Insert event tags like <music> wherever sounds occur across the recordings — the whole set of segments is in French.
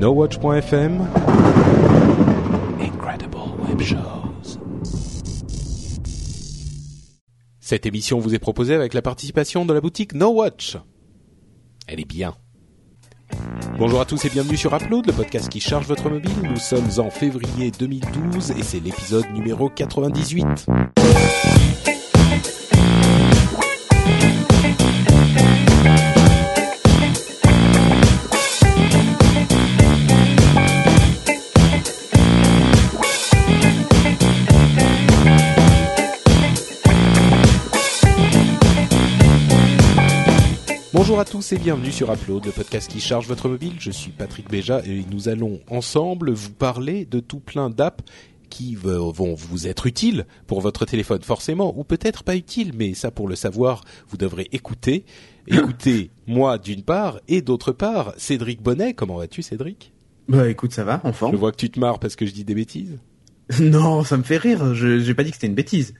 NoWatch.fm Incredible Web Shows. Cette émission vous est proposée avec la participation de la boutique No Watch. Elle est bien. Bonjour à tous et bienvenue sur Upload, le podcast qui charge votre mobile. Nous sommes en février 2012 et c'est l'épisode numéro 98. Bonjour à tous et bienvenue sur Upload, le podcast qui charge votre mobile. Je suis Patrick Béja et nous allons ensemble vous parler de tout plein d'apps qui vont vous être utiles pour votre téléphone forcément, ou peut-être pas utiles, mais ça pour le savoir, vous devrez écouter. <coughs> Écoutez moi d'une part, et d'autre part, Cédric Bonnet. Comment vas-tu Cédric? Bah écoute, ça va, en forme. Je vois que tu te marres parce que je dis des bêtises. <laughs> non, ça me fait rire, je j'ai pas dit que c'était une bêtise.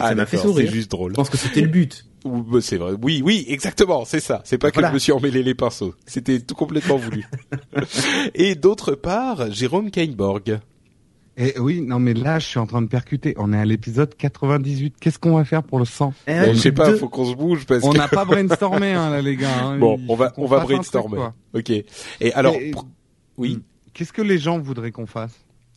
Ah, ça m'a fait sourire. C'est juste drôle. Je pense que c'était le but. Bah, c'est vrai. Oui, oui, exactement, c'est ça. C'est pas que je me suis emmêlé les pinceaux. C'était tout complètement voulu. <laughs> et d'autre part, Jérôme Kainborg. Et oui, non mais là, je suis en train de percuter. On est à l'épisode 98. Qu'est-ce qu'on va faire pour le 100 Eh, je sais pas, deux- faut qu'on se bouge parce On que n'a pas <laughs> brainstormé, hein, là, les gars. hein. bon, Il on va on va truc, brainstormer. ok. Et alors, Et- pr- oui. Qu'est-ce que les gens voudraient qu'on fasse?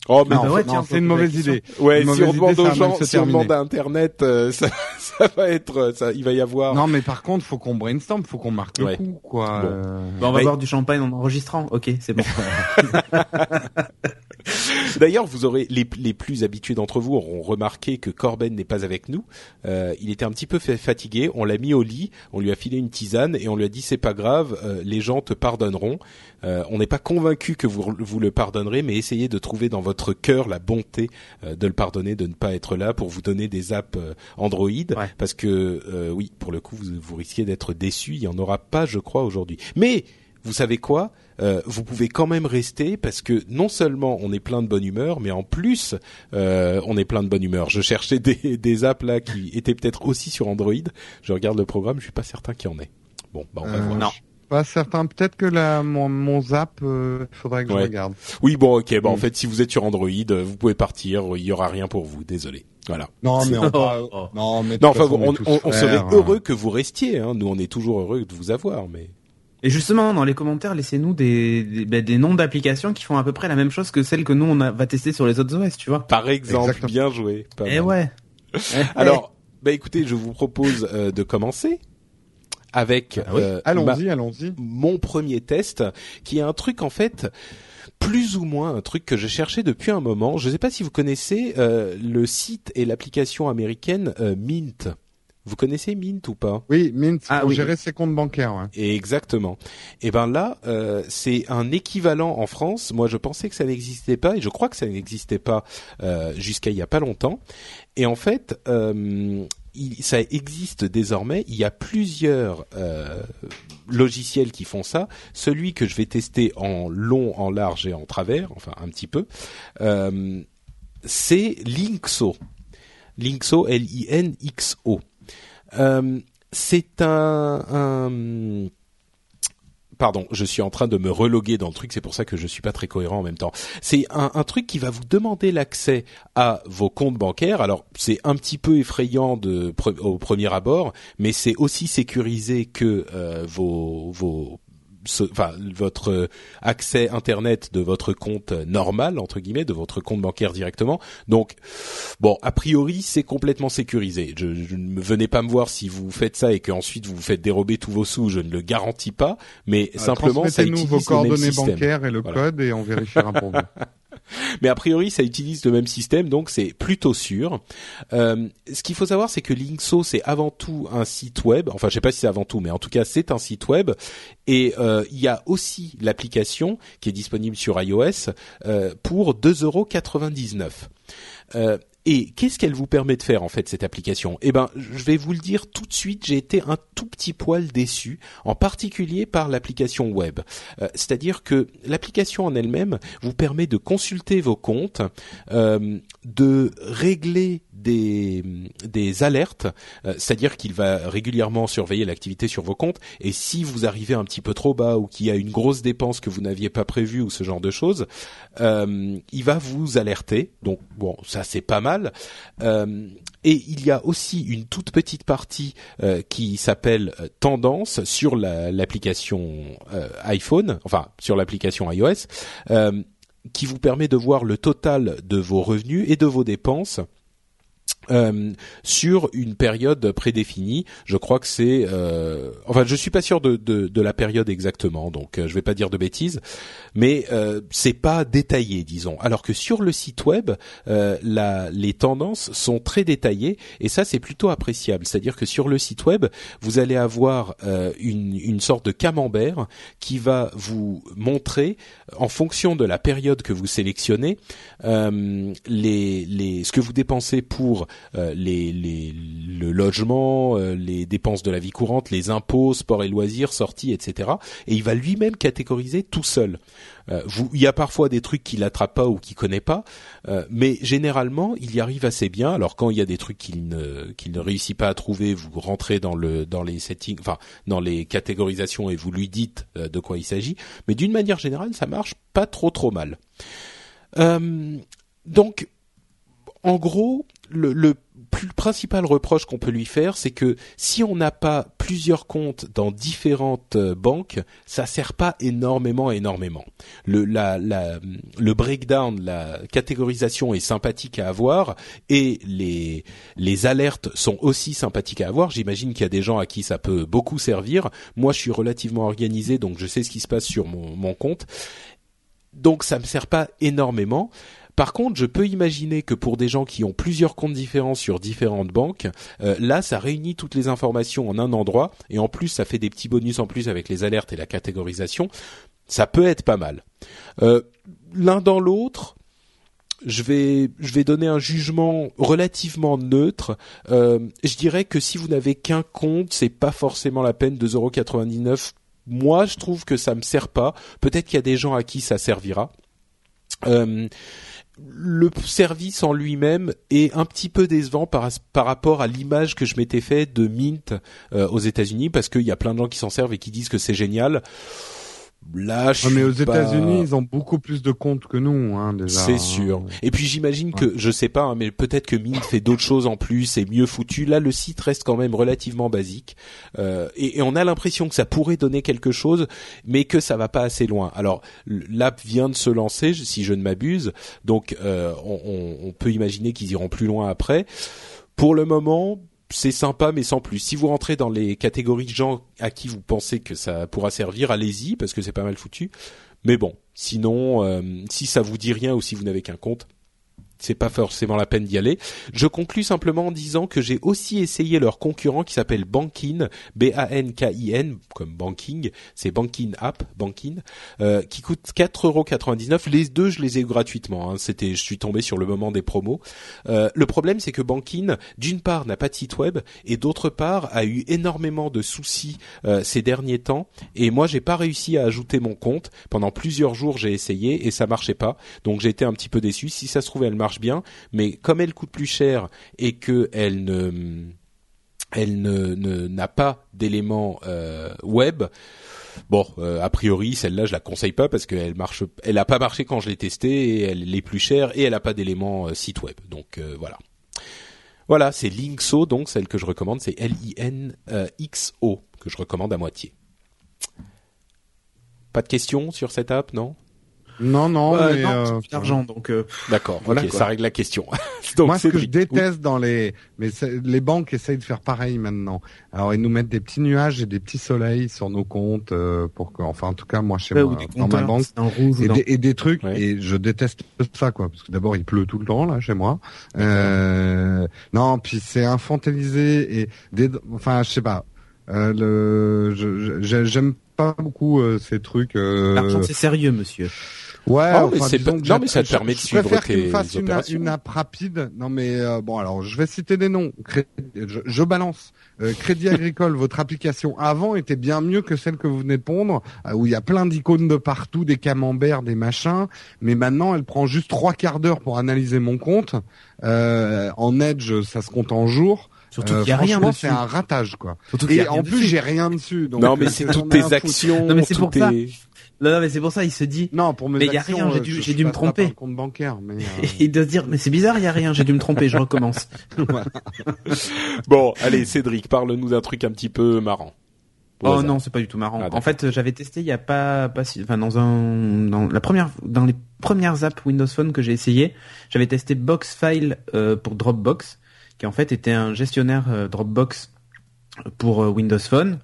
Oh, mais Ah, bah ouais, non, tiens, c'est une mauvaise idée. ouais, une si on mauvaise demande idée, aux gens, si on demande à Internet, euh, <laughs> ça, ça va être, euh, ça, il va y avoir. Non, mais par contre, faut qu'on brainstorm, faut qu'on marque Ouais. le coup, quoi. Bon. Euh, Bah, on va Mais- boire du champagne en enregistrant. Ok, c'est bon. <laughs> <laughs> <laughs> D'ailleurs, vous aurez les, les plus habitués d'entre vous auront remarqué que Corben n'est pas avec nous. Euh, il était un petit peu fa- fatigué. On l'a mis au lit, on lui a filé une tisane et on lui a dit c'est pas grave, euh, les gens te pardonneront. Euh, on n'est pas convaincu que vous, vous le pardonnerez, mais essayez de trouver dans votre cœur la bonté euh, de le pardonner, de ne pas être là pour vous donner des apps euh, Android, Ouais. parce que euh, oui, pour le coup, vous, vous risquez d'être déçu. Il y en aura pas, je crois, aujourd'hui. Mais vous savez quoi Euh, Vous pouvez quand même rester parce que non seulement on est plein de bonne humeur, mais en plus euh, on est plein de bonne humeur. Je cherchais des, des apps là qui étaient peut-être aussi sur Android. Je regarde le programme, je suis pas certain qu'il y en ait. Bon, bah on va euh, voir. Non. Pas certain. Peut-être que la, mon, mon zap, euh, faudrait que Ouais. je regarde. Oui, bon, ok. Bah en Mm. fait, si vous êtes sur Android, euh, vous pouvez partir. Il y aura rien pour vous. Désolé. Voilà. Non, mais on <laughs> parle- oh. Non, mais Non, enfin, façon, on, on- on serait hein. heureux que vous restiez. Hein. Nous, on est toujours heureux de vous avoir, mais. Et justement, dans les commentaires, laissez-nous des, des, bah, des noms d'applications qui font à peu près la même chose que celles que nous, on a, va tester sur les autres OS, tu vois. Par exemple, Exactement. bien joué. Pas Eh mal. ouais. Alors, bah écoutez, je vous propose euh, de commencer avec Ah oui. euh, ma- Allons-y, allons-y. mon premier test, qui est un truc en fait plus ou moins un truc que je cherchais depuis un moment. Je ne sais pas si vous connaissez euh, le site et l'application américaine euh, Mint. Vous connaissez Mint ou pas? Oui, Mint, Ah, pour oui. gérer ses comptes bancaires. Ouais. Et Exactement. Et ben là, euh, c'est un équivalent en France. Moi, je pensais que ça n'existait pas, et je crois que ça n'existait pas euh, jusqu'à il y a pas longtemps. Et en fait, euh, il- ça existe désormais. Il y a plusieurs euh, logiciels qui font ça. Celui que je vais tester en long, en large et en travers, enfin un petit peu, euh, c'est Linkso. Linkso, L-I-N-X-O. Euh, c'est un, un- Pardon, je suis en train de me reloguer dans le truc, c'est pour ça que je suis pas très cohérent en même temps. C'est un, un truc qui va vous demander l'accès à vos comptes bancaires. Alors, c'est un petit peu effrayant de, au premier abord, mais c'est aussi sécurisé que euh, vos, vos enfin votre accès internet de votre compte normal entre guillemets de votre compte bancaire directement donc bon a priori c'est complètement sécurisé je, je ne me- venez pas me voir si vous faites ça et qu'ensuite vous vous faites dérober tous vos sous je ne le garantis pas mais Euh, simplement ça utilise vos le même coordonnées système bancaires et le Voilà. code et on vérifiera pour vous. <laughs> mais a priori, ça utilise le même système, donc c'est plutôt sûr. Euh, ce qu'il faut savoir, c'est que Linkso, c'est avant tout un site web. Enfin, je sais pas si c'est avant tout, mais en tout cas, c'est un site web. Et euh, il y a aussi l'application qui est disponible sur iOS euh, pour 2,99 euros. Et qu'est-ce qu'elle vous permet de faire en fait cette application? Eh ben, je vais vous le dire tout de suite. J'ai été un tout petit poil déçu, en particulier par l'application web. Euh, C'est-à-dire que l'application en elle-même vous permet de consulter vos comptes, euh, de régler des alertes, c'est-à-dire qu'il va régulièrement surveiller l'activité sur vos comptes et si vous arrivez un petit peu trop bas ou qu'il y a une grosse dépense que vous n'aviez pas prévue ou ce genre de choses, il va vous alerter. Donc bon, ça c'est pas mal. Et il y a aussi une toute petite partie euh, qui s'appelle euh, tendance sur l'application euh, iPhone, enfin sur l'application iOS, qui vous permet de voir le total de vos revenus et de vos dépenses euh, sur une période prédéfinie. Je crois que c'est, euh, enfin, je suis pas sûr de, de, de la période exactement, donc euh, je vais pas dire de bêtises, mais euh, c'est pas détaillé, disons. Alors que sur le site web, euh, la, les tendances sont très détaillées et ça c'est plutôt appréciable. C'est-à-dire que sur le site web, vous allez avoir une, une sorte de camembert qui va vous montrer, en fonction de la période que vous sélectionnez, les, les, ce que vous dépensez pour euh, les, les, le logement, euh, les dépenses de la vie courante, les impôts, sport et loisirs, sorties, etc. Et il va lui-même catégoriser tout seul. Euh, vous, il y a parfois des trucs qu'il attrape pas ou qu'il connaît pas, mais généralement il y arrive assez bien. Alors quand il y a des trucs qu'il ne qu'il ne réussit pas à trouver, vous rentrez dans le dans les settings, enfin dans les catégorisations et vous lui dites de quoi il s'agit. Mais d'une manière générale, ça marche pas trop trop mal. donc en gros, le, le plus principal reproche qu'on peut lui faire, c'est que si on n'a pas plusieurs comptes dans différentes euh, banques, ça sert pas énormément, énormément. Le, la, la, le breakdown, la catégorisation est sympathique à avoir et les, les alertes sont aussi sympathiques à avoir. J'imagine qu'il y a des gens à qui ça peut beaucoup servir. Moi, je suis relativement organisé, donc je sais ce qui se passe sur mon, mon compte. Donc ça me sert pas énormément. Par contre, je peux imaginer que pour des gens qui ont plusieurs comptes différents sur différentes banques, euh, là, ça réunit toutes les informations en un endroit et en plus, ça fait des petits bonus en plus avec les alertes et la catégorisation. Ça peut être pas mal. Euh, l'un dans l'autre, je vais je vais donner un jugement relativement neutre. Euh, je dirais que si vous n'avez qu'un compte, c'est pas forcément la peine 2,99€. Moi, je trouve que ça me sert pas. Peut-être qu'il y a des gens à qui ça servira. Le service en lui-même est un petit peu décevant par, rapport à l'image que je m'étais fait de Mint euh, aux États-Unis parce qu'il y a plein de gens qui s'en servent et qui disent que c'est génial. Là, je mais aux États-Unis, ils ont beaucoup plus de comptes que nous, hein, déjà. C'est sûr. Et puis j'imagine que, je sais pas, hein, mais peut-être que Mint fait d'autres choses en plus, et mieux foutu. Là, le site reste quand même relativement basique, euh, et, et, on a l'impression que ça pourrait donner quelque chose, mais que ça va pas assez loin. Alors, l'app vient de se lancer, si je ne m'abuse, donc euh, on, on peut imaginer qu'ils iront plus loin après. Pour le moment, c'est sympa mais sans plus. Si vous rentrez dans les catégories de gens à qui vous pensez que ça pourra servir, allez-y parce que c'est pas mal foutu. Mais bon, sinon, euh, si ça vous dit rien ou si vous n'avez qu'un compte, c'est pas forcément la peine d'y aller. Je conclus simplement en disant que j'ai aussi essayé leur concurrent qui s'appelle Bankin, B-A-N-K-I-N, comme Banking, c'est Bankin App, Bankin, euh, qui coûte 4,99€. Les deux, je les ai gratuitement. Hein. C'était, je suis tombé sur le moment des promos. Euh, le problème, c'est que Bankin, d'une part, n'a pas de site web et d'autre part, a eu énormément de soucis euh, ces derniers temps. Et moi, j'ai pas réussi à ajouter mon compte. Pendant plusieurs jours, j'ai essayé et ça marchait pas. Donc, été un petit peu déçu. Si ça se trouve, elle marche bien, mais comme elle coûte plus cher et que elle ne elle ne n'a pas d'éléments euh, web. Bon, euh, a priori, celle-là, je la conseille pas parce qu'elle marche, elle a pas marché quand je l'ai testée elle est plus chère et elle a pas d'éléments euh, site web. Donc voilà. Voilà, c'est Linkso, donc celle que je recommande, c'est L-I-N-X-O que je recommande à moitié. Pas de questions sur cette app, non? Non, non, euh, mais euh, l'argent, donc. Euh, D'accord, voilà, ça règle la question. <laughs> donc, Moi, ce que je déteste dans les, mais les banques essayent de faire pareil maintenant. Alors, ils nous mettent des petits nuages et des petits soleils sur nos comptes euh, pour que, enfin, en tout cas, moi chez moi, dans ma banque, et, des, et, des, trucs. Et je déteste ça, quoi, parce que d'abord, il pleut tout le temps là chez moi. Euh, non, puis c'est infantilisé et, des, enfin, je sais pas. Euh, le, j'aime pas beaucoup ces trucs. L'argent, c'est sérieux, monsieur. Ouais, oh, enfin, non, mais ça te permet de suivre préfère tes fasse une, une, app rapide. Non, mais euh, bon, alors je vais citer des noms. Je, je balance. Euh, Crédit <laughs> Agricole, votre application avant était bien mieux que celle que vous venez de pondre, euh, où il y a plein d'icônes de partout, des camemberts, des machins. Mais maintenant, elle prend juste trois quarts d'heure pour analyser mon compte. en Edge, ça se compte en jours. Surtout qu'il y a rien dessus. c'est un ratage quoi. et en plus, j'ai rien dessus. Donc non, mais c'est toutes tes actions. Non, mais c'est pour ça. Non, mais c'est pour ça, il se dit. Non, pour mes mais il y a rien, j'ai dû, j'ai dû me tromper. compte bancaire, mais. <laughs> Euh... il doit se dire, mais c'est bizarre, il y a rien, j'ai dû me tromper, je recommence. <laughs> bon, allez, Cédric, parle-nous d'un truc un petit peu marrant. Oh non, c'est pas du tout marrant. Ah, en fait, j'avais testé il y a pas, pas si, enfin dans un, dans la première, dans les premières apps Windows Phone que j'ai essayé, j'avais testé Boxfile euh, pour Dropbox, qui en fait était un gestionnaire euh, Dropbox pour euh, Windows Phone.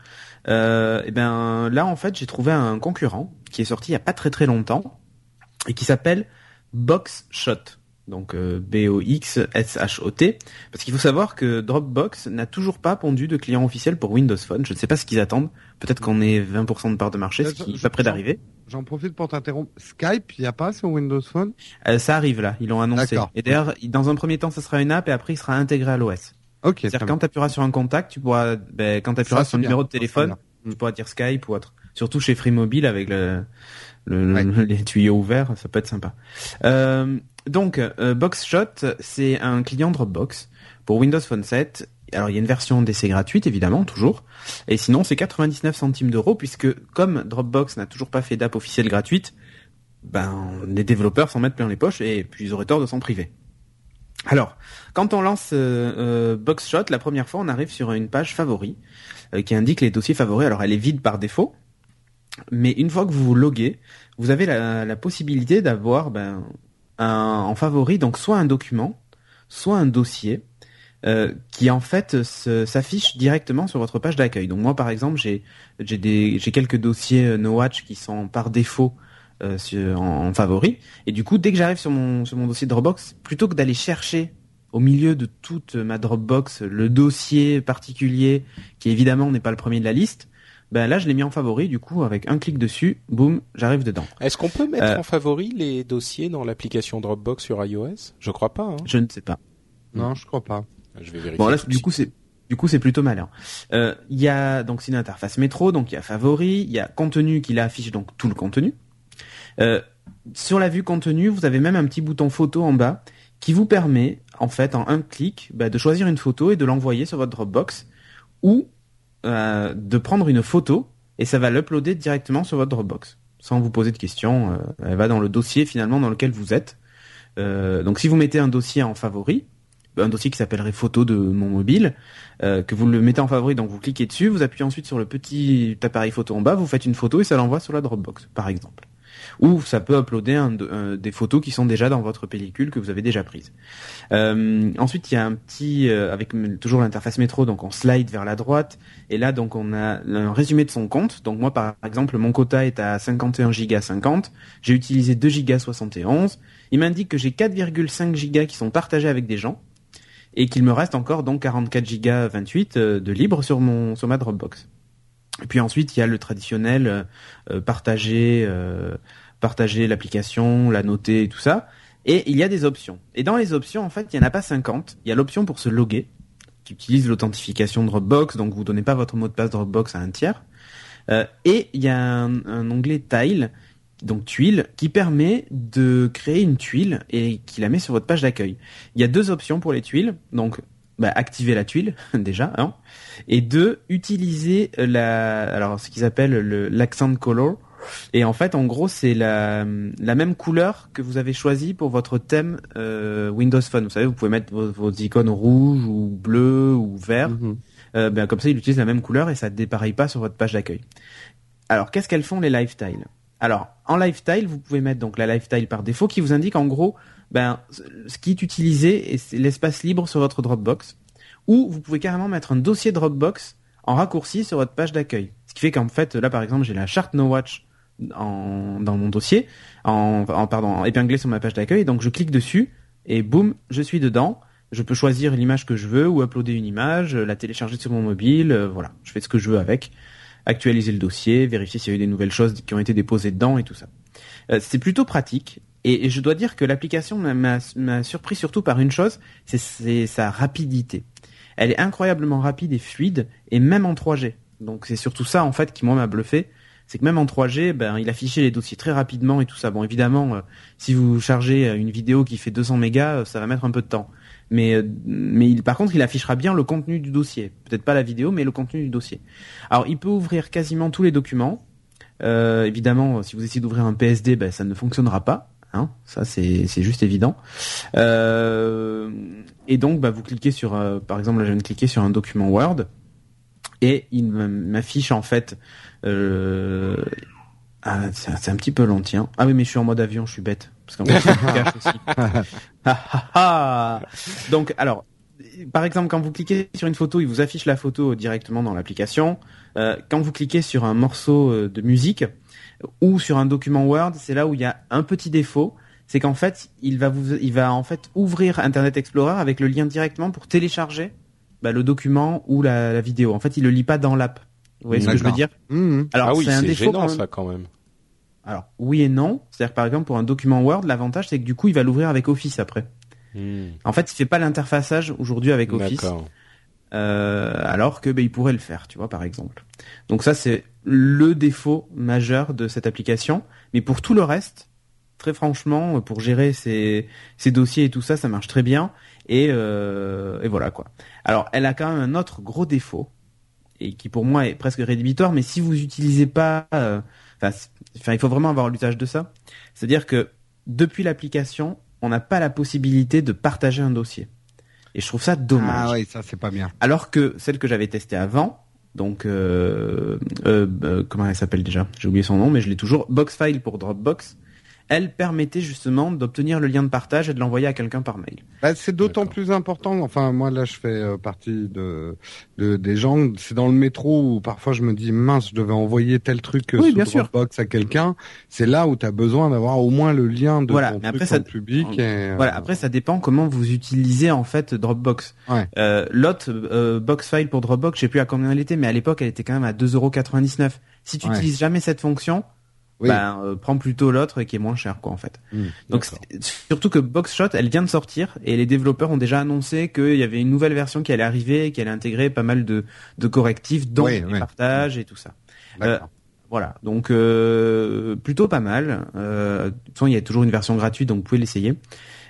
Euh, et ben là en fait j'ai trouvé un concurrent qui est sorti il y a pas très très longtemps et qui s'appelle Boxshot. Donc euh, B-O-X-S-H-O-T. Parce qu'il faut savoir que Dropbox n'a toujours pas pondu de client officiel pour Windows Phone. Je ne sais pas ce qu'ils attendent. Peut-être qu'on est 20% de part de marché, ce qui est pas près d'arriver. J'en profite pour t'interrompre. Skype, il n'y a pas sur Windows Phone? Euh, Ça arrive là, ils l'ont annoncé. Et d'ailleurs, dans un premier temps, ça sera une app et après, il sera intégré à l'OS. Ok. C'est-à-dire quand tu appuieras sur un contact, tu pourras, ben, quand tu appuieras sur le numéro de téléphone, tu pourras dire Skype ou autre. Surtout chez Free Mobile avec le, le, <laughs> les tuyaux ouverts, ça peut être sympa. Euh, donc, euh, Boxshot, c'est un client Dropbox pour Windows Phone 7. Alors, il y a une version d'essai gratuite, évidemment, toujours. Et sinon, c'est 99 centimes d'euros, puisque comme Dropbox n'a toujours pas fait d'app officielle gratuite, ben, les développeurs s'en mettent plein les poches et puis ils auraient tort de s'en priver. Alors, quand on lance euh, euh, Boxshot, la première fois, on arrive sur une page favori euh, qui indique les dossiers favoris. Alors, elle est vide par défaut, mais une fois que vous vous loguez, vous avez la, possibilité d'avoir ben, un, en favori donc soit un document, soit un dossier qui en fait s'affiche directement sur votre page d'accueil. Donc moi, par exemple, j'ai j'ai quelques dossiers NoWatch qui sont par défaut euh, en, en, favori. Et du coup, dès que j'arrive sur mon, sur mon dossier Dropbox, plutôt que d'aller chercher au milieu de toute ma Dropbox le dossier particulier, qui évidemment n'est pas le premier de la liste, ben là je l'ai mis en favori, du coup avec un clic dessus, boum, j'arrive dedans. Est-ce qu'on peut mettre euh, en favori les dossiers dans l'application Dropbox sur iOS? Je crois pas. Hein. Je ne sais pas. Non, je crois pas. Je vais vérifier. Bon là, du coup c'est du coup, c'est plutôt malin. Euh, il y a donc c'est une interface métro, donc il y a favori, il y a contenu qui affiche donc tout le contenu. Euh, sur la vue contenu, vous avez même un petit bouton photo en bas qui vous permet, en fait, en un clic, bah, de choisir une photo et de l'envoyer sur votre Dropbox ou euh, de prendre une photo et ça va l'uploader directement sur votre Dropbox sans vous poser de questions. Euh, elle va dans le dossier finalement dans lequel vous êtes. donc si vous mettez un dossier en favori, un dossier qui s'appellerait photo de mon mobile, que vous le mettez en favori, donc vous cliquez dessus, vous appuyez ensuite sur le petit appareil photo en bas, vous faites une photo et ça l'envoie sur la Dropbox, par exemple ou ça peut uploader un, des photos qui sont déjà dans votre pellicule que vous avez déjà prise. Euh, ensuite, il y a un petit euh, avec toujours l'interface métro, donc on slide vers la droite et là donc on a un résumé de son compte. Donc moi par exemple mon quota est à 51 gigas 50, j'ai utilisé 2 gigas 71. Il m'indique que j'ai 4,5 gigas qui sont partagés avec des gens et qu'il me reste encore donc 44 gigas 28 euh, de libre sur mon sur ma Dropbox. Et puis ensuite, il y a le traditionnel euh, euh, partager, euh, partager l'application, la noter et tout ça. Et il y a des options. Et dans les options, en fait, il n'y en a pas 50. Il y a l'option pour se loguer, qui utilise l'authentification Dropbox, donc vous donnez pas votre mot de passe Dropbox à un tiers. et il y a un, onglet Tile, donc tuile, qui permet de créer une tuile et qui la met sur votre page d'accueil. Il y a deux options pour les tuiles. Donc bah, activer la tuile <laughs> déjà, hein, et deux, utiliser la, alors ce qu'ils appellent le l'accent color. Et en fait, en gros, c'est la, la même couleur que vous avez choisi pour votre thème euh, Windows Phone. Vous savez, vous pouvez mettre vos, icônes rouges ou bleues ou vert. Mm-hmm. euh, ben, comme ça, il utilise la même couleur et ça ne dépareille pas sur votre page d'accueil. Alors, qu'est-ce qu'elles font les lifestyle Alors, en lifestyle, vous pouvez mettre donc la lifestyle par défaut qui vous indique en gros ben, ce qui est utilisé, c'est l'espace libre sur votre Dropbox. Ou vous pouvez carrément mettre un dossier Dropbox en raccourci sur votre page d'accueil. Ce qui fait qu'en fait, là par exemple, j'ai la charte No Watch en, dans mon dossier, en, en pardon, épinglé sur ma page d'accueil. Donc je clique dessus et boum, je suis dedans. Je peux choisir l'image que je veux ou uploader une image, la télécharger sur mon mobile. Euh, voilà, je fais ce que je veux avec. Actualiser le dossier, vérifier s'il y a eu des nouvelles choses qui ont été déposées dedans et tout ça. c'est plutôt pratique. Et, je dois dire que l'application m'a surpris surtout par une chose, c'est sa rapidité. Elle est incroyablement rapide et fluide, et même en 3G. Donc c'est surtout ça en fait qui moi m'a bluffé, c'est que même en 3G, ben il affichait les dossiers très rapidement et tout ça. Bon évidemment, euh, si vous chargez une vidéo qui fait 200 mégas, euh, ça va mettre un peu de temps. Mais euh, mais par contre, il affichera bien le contenu du dossier. Peut-être pas la vidéo, mais le contenu du dossier. Alors il peut ouvrir quasiment tous les documents. évidemment, si vous essayez d'ouvrir un PSD, ben ça ne fonctionnera pas. Hein, ça c'est juste évident. Euh, et donc bah, vous cliquez sur, euh, par exemple là je viens de cliquer sur un document Word et il m'affiche en fait. Euh, ah, c'est un petit peu long tiens. Ah oui mais je suis en mode avion, je suis bête parce qu'en fait il cache aussi. <laughs> Ah, ah, ah. donc alors par exemple, quand vous cliquez sur une photo, il vous affiche la photo directement dans l'application. quand vous cliquez sur un morceau de musique, ou sur un document Word, c'est là où il y a un petit défaut, c'est qu'en fait, il va vous, il va en fait ouvrir Internet Explorer avec le lien directement pour télécharger bah, le document ou la, vidéo. En fait, il le lit pas dans l'app. Vous voyez ce que je veux dire mmh. Alors, ah oui, c'est un défaut gênant, ça quand même. Alors oui et non. C'est-à-dire par exemple pour un document Word, l'avantage c'est que du coup il va l'ouvrir avec Office après. Mmh. En fait, il fait pas l'interfaçage aujourd'hui avec Office. Euh, alors que bah, il pourrait le faire, tu vois, par exemple. Donc ça, c'est le défaut majeur de cette application. Mais pour tout le reste, très franchement, pour gérer ces, ces dossiers et tout ça, ça marche très bien. Et, euh, et voilà quoi. Alors, elle a quand même un autre gros défaut et qui pour moi est presque rédhibitoire. Mais si vous utilisez pas, euh, enfin, il faut vraiment avoir l'usage de ça. C'est-à-dire que depuis l'application, on n'a pas la possibilité de partager un dossier. Et je trouve ça dommage. Ah oui, ça c'est pas bien. Alors que celle que j'avais testée avant, donc euh, euh comment elle s'appelle déjà? J'ai oublié son nom, mais je l'ai toujours. Boxfile pour Dropbox elle permettait justement d'obtenir le lien de partage et de l'envoyer à quelqu'un par mail. Bah, c'est d'autant plus important. Enfin, moi là, je fais euh, partie de, de, des gens. C'est dans le métro où parfois je me dis mince, je devais envoyer tel truc euh, sur Dropbox à quelqu'un. C'est là où tu as besoin d'avoir au moins le lien de voilà, ton mais après, ça, public. Et, voilà. Après, ça dépend comment vous utilisez en fait Dropbox. Ouais. Euh, L'autre euh, Boxfile pour Dropbox, je sais plus à combien elle était, mais à l'époque, elle était quand même à 2,99€. Si tu n'utilises jamais cette fonction, oui. ben euh, prends plutôt l'autre qui est moins cher quoi en fait. Mmh, Donc surtout que Boxshot elle vient de sortir et les développeurs ont déjà annoncé qu'il y avait une nouvelle version qui allait arriver et qui allait intégrer pas mal de, de correctifs dont les partages et tout ça. Euh, voilà, donc euh, plutôt pas mal. Euh, de toute façon, il y a toujours une version gratuite, donc vous pouvez l'essayer.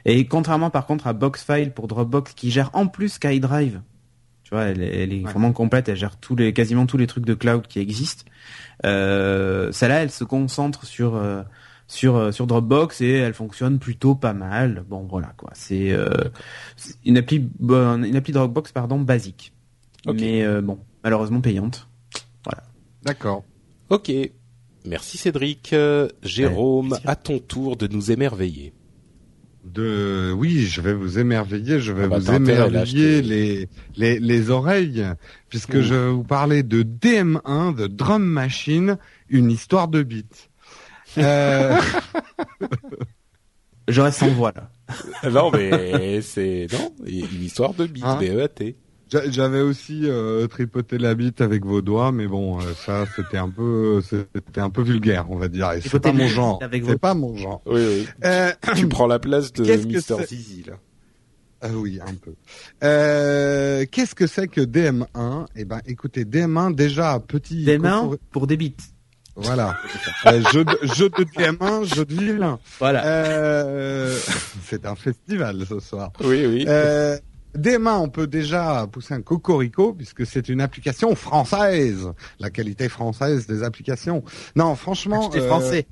Et contrairement par contre à Boxfile pour Dropbox qui gère en plus SkyDrive, tu vois, elle, elle est vraiment complète, elle gère tous les, quasiment tous les trucs de cloud qui existent. Euh, celle-là, elle se concentre sur euh, sur euh, sur Dropbox et elle fonctionne plutôt pas mal. Bon voilà quoi, c'est euh, une appli une appli Dropbox pardon basique, mais bon malheureusement payante. Voilà. D'accord. Ok. Merci Cédric. Jérôme, à ton tour de nous émerveiller de oui, je vais vous émerveiller, je vais ah bah, vous émerveiller les, les les oreilles puisque je vais vous parler de DM1 de Drum Machine, une histoire de beat. Euh... je reste sans voix là. non mais c'est non, une histoire de beat, hein B-E-A-T. J'avais aussi euh, tripoté la bite avec vos doigts, mais bon, euh, ça c'était un peu, c'était un peu vulgaire, on va dire. Et c'est pas mon genre. C'est pas mon genre. Oui, oui. Euh, tu prends la place de Mister Zizi là. Ah oui, un peu. Euh, Qu'est-ce que c'est que DM1 Eh ben, écoutez, DM1 déjà petit. DM1 pour des bits. Voilà. euh, jeu, de, jeu de DM1, jeu de ville. Voilà. Euh, <laughs> c'est un festival ce soir. Oui, oui. Euh, mains, on peut déjà pousser un cocorico puisque c'est une application française. La qualité française des applications. Non, franchement. Euh, français.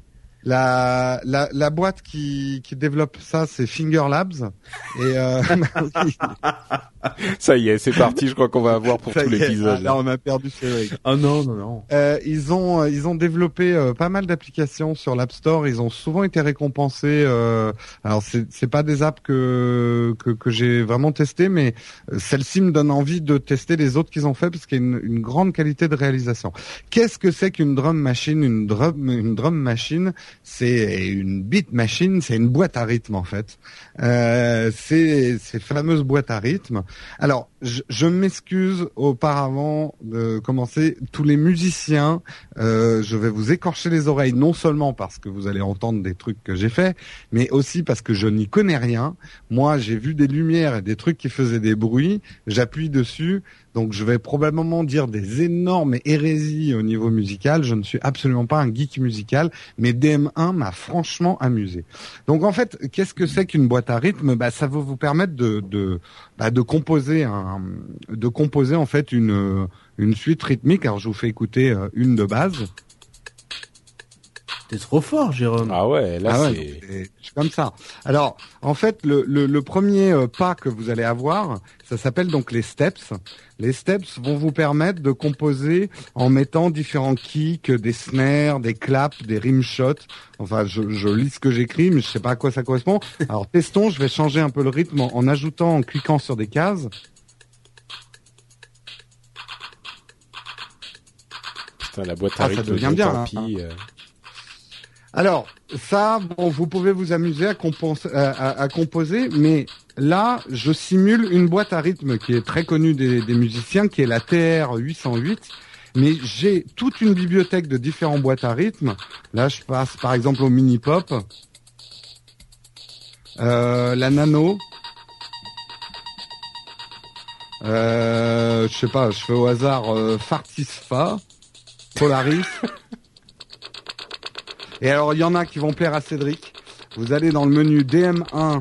La, la, la boîte qui, qui développe ça, c'est Finger Labs. Et euh... <laughs> ça y est, c'est parti. Je crois qu'on va avoir pour tout l'épisode. Là, on a perdu Cédric. Oh non, non, non. Euh, ils ont euh, ils ont développé euh, pas mal d'applications sur l'App Store. Ils ont souvent été récompensés. Euh... Alors c'est c'est pas des apps que que, que j'ai vraiment testé, mais celle-ci me donne envie de tester les autres qu'ils ont fait parce qu'il y a une, une grande qualité de réalisation. Qu'est-ce que c'est qu'une drum machine? Une drum une drum machine c'est une beat machine, c'est une boîte à rythme en fait. Euh, c'est ces fameuses boîtes à rythme. Alors, je, je m'excuse auparavant de commencer. Tous les musiciens, euh, je vais vous écorcher les oreilles, non seulement parce que vous allez entendre des trucs que j'ai fait, mais aussi parce que je n'y connais rien. Moi, j'ai vu des lumières et des trucs qui faisaient des bruits. J'appuie dessus. Donc je vais probablement dire des énormes hérésies au niveau musical. Je ne suis absolument pas un geek musical, mais DM1 m'a franchement amusé. Donc en fait, qu'est-ce que c'est qu'une boîte à rythme bah, Ça va vous permettre de, de, bah, de composer un, de composer en fait une, une suite rythmique. Alors je vous fais écouter euh, une de base. T'es trop fort, Jérôme. Ah ouais, là Ah c'est. c'est comme ça. Alors, en fait, le, le, le premier euh, pas que vous allez avoir, ça s'appelle donc les steps. Les steps vont vous permettre de composer en mettant différents kicks, des snares, des claps, des rimshots. Enfin, je, je lis ce que j'écris, mais je sais pas à quoi ça correspond. Alors, testons. Je vais changer un peu le rythme en, en ajoutant, en cliquant sur des cases. Putain, la boîte à Ah, ça rythme devient de bien, hein. pis, euh. Alors, ça, bon, vous pouvez vous amuser à, compos- à- à- à composer, mais là, je simule une boîte à rythme qui est très connue des, musiciens, qui est la TR 808. Mais j'ai toute une bibliothèque de différents boîtes à rythme. Là, je passe par exemple au mini pop, euh, la nano. Euh, je sais pas, je fais au hasard euh, Fartisfa, Polaris. <laughs> Et alors, il y en a qui vont plaire à Cédric. Vous allez dans le menu DM1 en, en,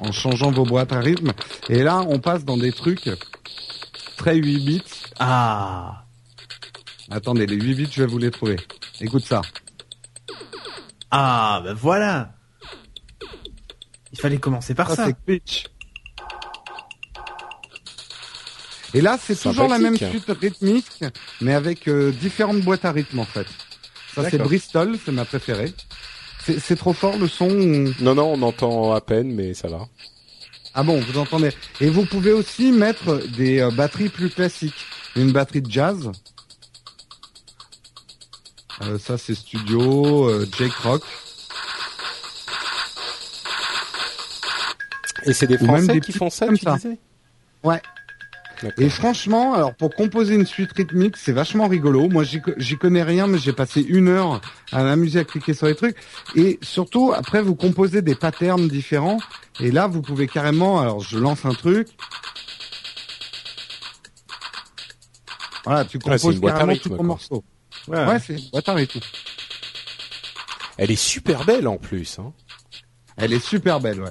en changeant vos boîtes à rythme. Et là, on passe dans des trucs très 8 bits. Ah. Attendez, les 8 bits, je vais vous les trouver. Écoute ça. Ah, ben voilà. Il fallait commencer par Ça, ça. c'est pitch. Et là, c'est toujours la même Sympathique. suite rythmique, mais avec euh, différentes boîtes à rythme, en fait. Ça, c'est. Bristol, c'est ma préférée. C'est c'est trop fort le son ou- Non, non, on entend à peine, mais ça va. Ah bon, vous entendez. Et vous pouvez aussi mettre des euh, batteries plus classiques. Une batterie de jazz. Euh, ça, c'est Studio, euh, Jake Rock. Et c'est des même Français des qui font ça, comme tu ça. disais? Ouais. Et franchement, alors pour composer une suite rythmique, c'est vachement rigolo. Moi, j'y co- j'y connais rien, mais j'ai passé une heure à m'amuser à cliquer sur les trucs. Et surtout, après, vous composez des patterns différents. Et là, vous pouvez carrément, alors je lance un truc. Voilà, tu Ouais, c'est composes à carrément rythme, tout ton morceau. Ouais. Ouais, c'est une boîte à rythme. Elle est super belle en plus. Hein. Elle est super belle, ouais.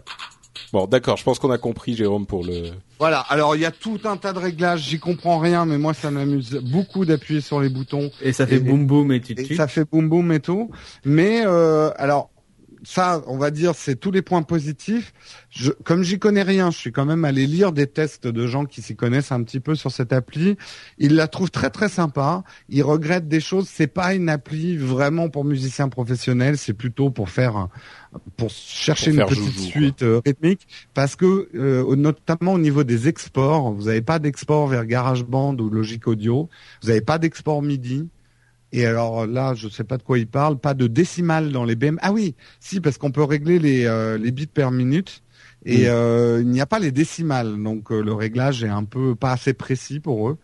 Bon, d'accord, je pense qu'on a compris, Jérôme, pour le. Voilà, alors il y a tout un tas de réglages, j'y comprends rien, mais moi ça m'amuse beaucoup d'appuyer sur les boutons. Et ça fait Et- boum boum et tu Et ça fait boum boum et tout. Mais euh, alors ça, on va dire, c'est tous les points positifs. Je, comme j'y connais rien, je suis quand même allé lire des tests de gens qui s'y connaissent un petit peu sur cette appli. Ils la trouvent très très sympa. Ils regrettent des choses. C'est pas une appli vraiment pour musiciens professionnels. C'est plutôt pour faire, pour chercher Pour une petite joujou, suite euh, rythmique. Parce que euh, notamment au niveau des exports, vous n'avez pas d'export vers GarageBand ou Logic Audio. Vous n'avez pas d'export MIDI. Et alors là, je sais pas de quoi il parle, pas de décimales dans les BM. Ah oui, si parce qu'on peut régler les euh, les bits per minute et euh, il n'y a pas les décimales, donc euh, le réglage est un peu pas assez précis pour eux.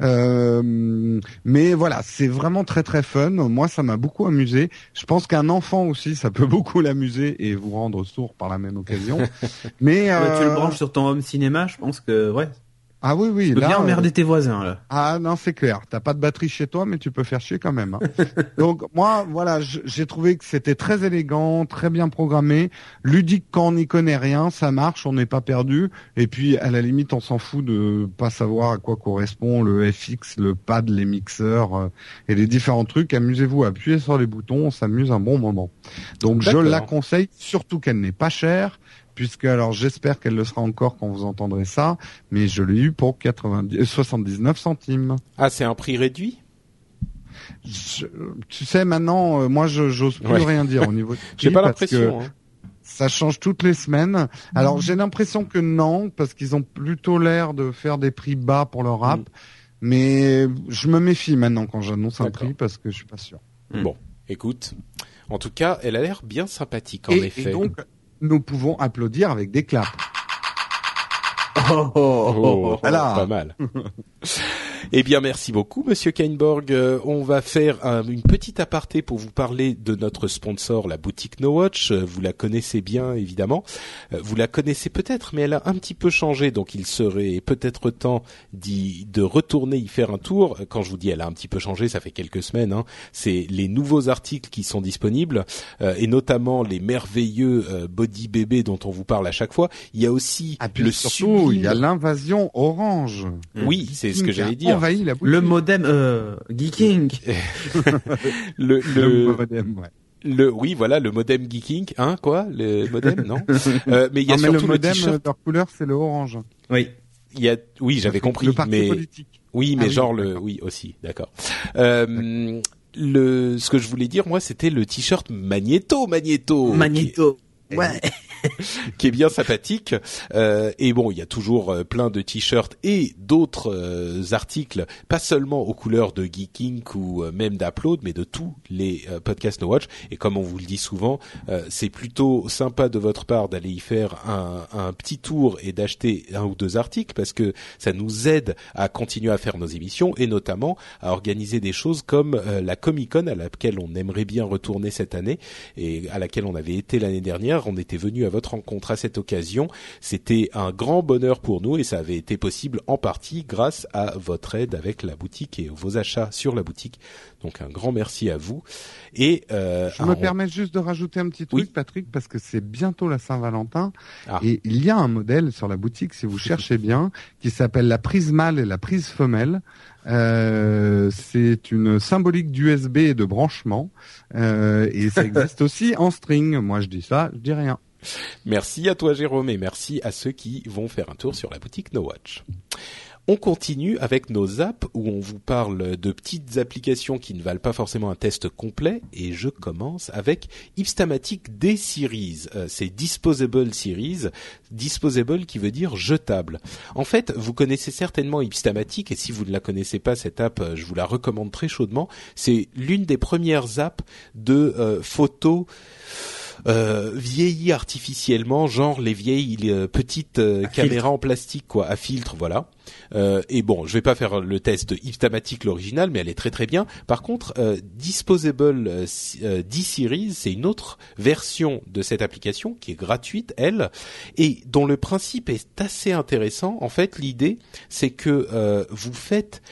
Euh, mais voilà, c'est vraiment très très fun. Moi, ça m'a beaucoup amusé. Je pense qu'un enfant aussi, ça peut <laughs> beaucoup l'amuser et vous rendre sourd par la même occasion. <laughs> mais tu le euh, branches sur ton home cinéma, je pense que ouais. Ah oui oui, Tu peux là, bien euh, emmerder tes voisins là. ah non, c'est clair. T'as pas de batterie chez toi, mais tu peux faire chier quand même. hein. <laughs> Donc moi, voilà, j'ai trouvé que c'était très élégant, très bien programmé, ludique quand on n'y connaît rien, ça marche, on n'est pas perdu. Et puis à la limite, on s'en fout de pas savoir à quoi correspond le FX, le pad, les mixeurs euh, et les différents trucs. Amusez-vous, appuyez sur les boutons, on s'amuse un bon moment. Donc je la conseille, surtout qu'elle n'est pas chère. Puisque alors j'espère qu'elle le sera encore quand vous entendrez ça, mais je l'ai eu pour 90, euh, 79 centimes. Ah, c'est un prix réduit? Je- tu sais maintenant, euh, moi je j'ose plus Ouais. rien dire au <laughs> niveau. du J'ai prix pas l'impression. Hein. Ça change toutes les semaines. Alors j'ai l'impression que non, parce qu'ils ont plutôt l'air de faire des prix bas pour leur app. Mm. Mais je me méfie maintenant quand j'annonce un prix parce que je suis pas sûr. Mm. Bon, écoute. En tout cas, elle a l'air bien sympathique, en et, effet. et donc nous pouvons applaudir avec des claps. Oh, oh, oh, pas mal. <laughs> eh bien, merci beaucoup, Monsieur Kainborg. Euh, on va faire une petite aparté pour vous parler de notre sponsor, la boutique No Watch. Euh, vous la connaissez bien, évidemment. Euh, vous la connaissez peut-être, mais elle a un petit peu changé, donc il serait peut-être temps de retourner y faire un tour. Quand je vous dis elle a un petit peu changé, ça fait quelques semaines. Hein. C'est les nouveaux articles qui sont disponibles, et notamment les merveilleux body bébés dont on vous parle à chaque fois. Il y a aussi ah, le surtout, il y a l'invasion orange. Oui, c'est ce que j'allais dire. Le modem euh, geeking. <laughs> le, le, modem, ouais. Le oui voilà le modem geeking hein quoi le modem non <laughs> euh, mais il y a surtout le modem le leur couleur c'est le orange. Oui. Il y a oui j'avais compris le parti mais politique. oui mais ah genre le oui aussi d'accord. Euh, le ce que je voulais dire moi c'était le t-shirt Magneto Magneto Magneto. ouais <laughs> qui est bien sympathique. Euh, et bon, il y a toujours euh, plein de t-shirts et d'autres euh, articles, pas seulement aux couleurs de Geeking ou même d'Upload, mais de tous les podcasts No Watch. Et comme on vous le dit souvent, c'est plutôt sympa de votre part d'aller y faire un, un petit tour et d'acheter un ou deux articles parce que ça nous aide à continuer à faire nos émissions et notamment à organiser des choses comme la Comic Con à laquelle on aimerait bien retourner cette année et à laquelle on avait été l'année dernière. On était venu à votre rencontre à cette occasion. C'était un grand bonheur pour nous et ça avait été possible en partie grâce à votre aide avec la boutique et vos achats sur la boutique. Donc un grand merci à vous. Et euh, je me permets juste de rajouter un petit truc, Patrick, parce que c'est bientôt la Saint-Valentin ah. et il y a un modèle sur la boutique, si vous cherchez bien, qui s'appelle la prise mâle et la prise femelle. Euh, c'est une symbolique d'USB et de branchement euh, et ça <laughs> existe aussi en string. Moi, je dis ça, je dis rien. Merci à toi Jérôme et merci à ceux qui vont faire un tour sur la boutique No Watch. On continue avec nos apps où on vous parle de petites applications qui ne valent pas forcément un test complet et je commence avec Ipstamatic D-Series. Euh, c'est Disposable Series. Disposable qui veut dire jetable. En fait, vous connaissez certainement Ipstamatic et si vous ne la connaissez pas, cette app, euh, je vous la recommande très chaudement. C'est l'une des premières apps de euh, photos euh, vieilli artificiellement, genre les vieilles euh, petites euh, caméras en plastique quoi, à filtre, voilà. Euh, et bon, je vais pas faire le test de Iptamatic l'original, mais elle est très très bien. Par contre, Disposable D-Series, c'est une autre version de cette application qui est gratuite, elle, et dont le principe est assez intéressant. En fait, l'idée, c'est que vous faites,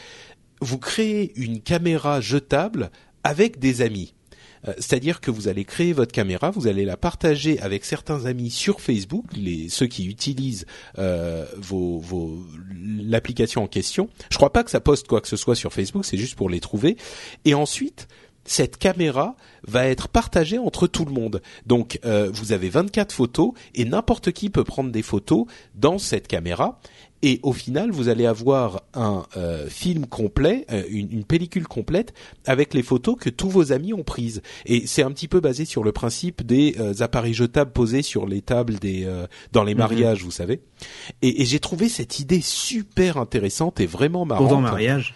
vous créez une caméra jetable avec des amis. Euh, c'est-à-dire que vous allez créer votre caméra, vous allez la partager avec certains amis sur Facebook, les ceux qui utilisent euh, l'application en question. Je crois pas que ça poste quoi que ce soit sur Facebook, c'est juste pour les trouver. Et ensuite, cette caméra va être partagée entre tout le monde. Donc euh, vous avez 24 photos et n'importe qui peut prendre des photos dans cette caméra et au final vous allez avoir un euh, film complet, euh, une, pellicule complète avec les photos que tous vos amis ont prises. Et c'est un petit peu basé sur le principe des euh, appareils jetables posés sur les tables des dans les mhm. mariages, vous savez. Et, et j'ai trouvé cette idée super intéressante et vraiment marrante. Pendant mariage.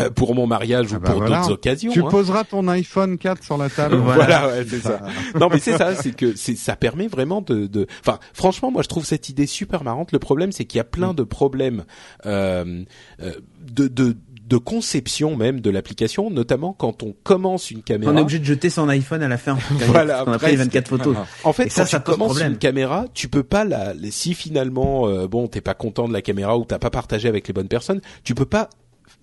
Euh, pour mon mariage ou ah bah pour d'autres occasions. Tu hein. poseras ton iPhone 4 sur la table. voilà, ouais, c'est ça. non, mais c'est ça, c'est que c'est ça permet vraiment de, de. Enfin, franchement, moi, je trouve cette idée super marrante. Le problème, c'est qu'il y a plein de problèmes euh, euh, de, de de conception même de l'application, notamment quand on commence une caméra. On est obligé de jeter son iPhone à la fin. <laughs> voilà. On a pris 24 photos. <laughs> En fait, ça, quand ça tu commences une caméra, tu peux pas la, si finalement, euh, bon, t'es pas content de la caméra ou t'as pas partagé avec les bonnes personnes, tu peux pas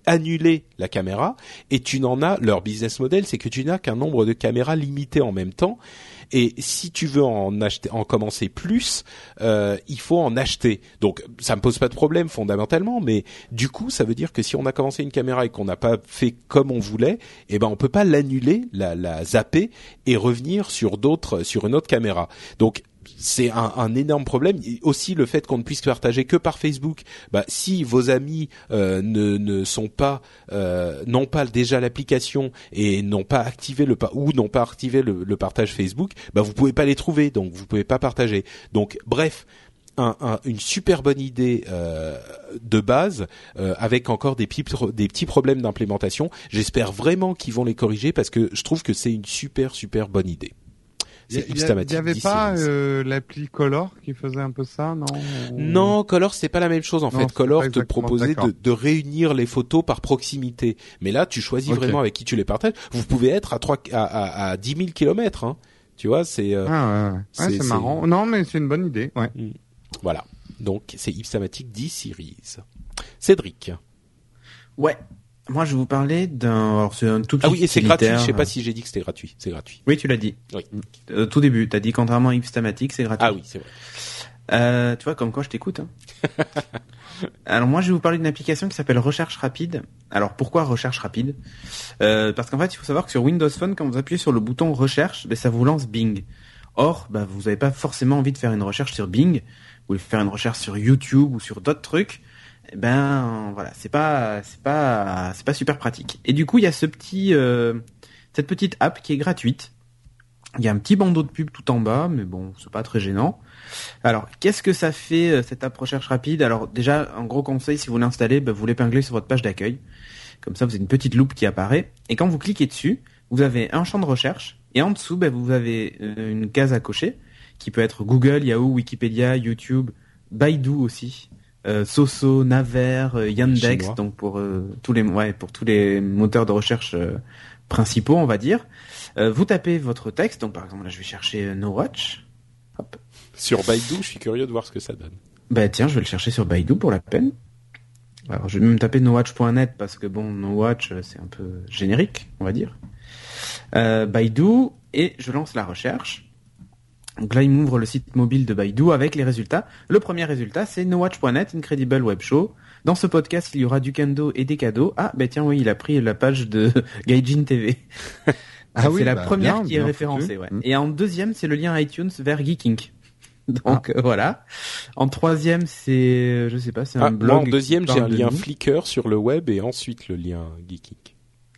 annuler la caméra et tu n'en as leur business model c'est que tu n'as qu'un nombre de caméras limité en même temps. Et si tu veux en acheter en commencer plus euh, il faut en acheter. Donc ça me pose pas de problème fondamentalement mais du coup ça veut dire que si on a commencé une caméra et qu'on n'a pas fait comme on voulait eh ben on peut pas l'annuler la, la zapper et revenir sur d'autres sur une autre caméra. Donc c'est un, énorme problème. aussi le fait qu'on ne puisse partager que par Facebook. Bah, si vos amis euh, ne, sont pas euh, n'ont pas déjà l'application et n'ont pas activé le ou n'ont pas activé le, partage Facebook, bah vous pouvez pas les trouver, donc vous pouvez pas partager. Donc bref. Un, un, une super bonne idée euh, de base euh, avec encore des, petits, des petits problèmes d'implémentation. J'espère vraiment qu'ils vont les corriger parce que je trouve que c'est une super super bonne idée. Il n'y avait pas euh, l'appli Color qui faisait un peu ça, non Non, Color c'est pas la même chose en fait. Color te proposait de, de, réunir les photos par proximité. Mais là, tu choisis vraiment avec qui tu les partages. Vous pouvez être à 3 à, à, à 10 000 kilomètres. Hein. Tu vois, c'est. Euh, ah ouais, ouais. c'est marrant. Non, mais c'est une bonne idée. Ouais. Mm. Voilà. Donc c'est Ipstamatic 10 Series. Cédric. Ouais. Moi, je vais vous parler d'un. C'est un tout Ah oui, et c'est gratuit. Je sais pas si j'ai dit que c'était gratuit. C'est gratuit. Oui, tu l'as dit. Oui. Euh, tout début, t'as dit contrairement à Ipstamatic, c'est gratuit. Ah oui, c'est vrai. Euh, tu vois, comme quoi je t'écoute. Hein. <laughs> Alors moi, je vais vous parler d'une application qui s'appelle Recherche Rapide. Alors pourquoi Recherche Rapide? Euh, Parce qu'en fait, il faut savoir que sur Windows Phone, quand vous appuyez sur le bouton Recherche, ben, ça vous lance Bing. Or, ben, vous n'avez pas forcément envie de faire une recherche sur Bing. Vous voulez faire une recherche sur YouTube ou sur d'autres trucs. Eh ben voilà, c'est pas c'est pas c'est pas super pratique. Et du coup, il y a ce petit euh, cette petite app qui est gratuite. Il y a un petit bandeau de pub tout en bas, mais bon, c'est pas très gênant. Alors, qu'est-ce que ça fait euh, cette app recherche rapide? Alors déjà, un gros conseil, si vous l'installez, ben, vous l'épinglez sur votre page d'accueil. Comme ça, vous avez une petite loupe qui apparaît. Et quand vous cliquez dessus, vous avez un champ de recherche. Et en dessous, ben, vous avez euh, une case à cocher qui peut être Google, Yahoo, Wikipédia, YouTube, Baidu aussi, euh, Soso, Naver, Yandex, donc pour tous les ouais, pour tous les moteurs de recherche principaux, on va dire. vous tapez votre texte, donc par exemple là je vais chercher No Watch. Hop. Sur Baidu, je suis curieux de voir ce que ça donne. Bah tiens, je vais le chercher sur Baidu pour la peine. Alors je vais même taper nowatch.net parce que bon, nowatch c'est un peu générique, on va dire. Euh, Baidu et je lance la recherche. Donc là, il m'ouvre le site mobile de Baidu avec les résultats. Le premier résultat, c'est nowatch.net, Incredible Web Show. Dans ce podcast, il y aura du kendo et des cadeaux. Ah, bah tiens, oui, il a pris la page de <laughs> Gaijin TV. <laughs> ah, c'est la bah, première qui est référencée, ouais. Et en deuxième, c'est le lien iTunes vers Geeking. <laughs> Donc ah. voilà. En troisième, c'est, je sais pas, c'est un ah, blog. en deuxième, j'ai un lien Flickr sur le web et ensuite le lien Geeking.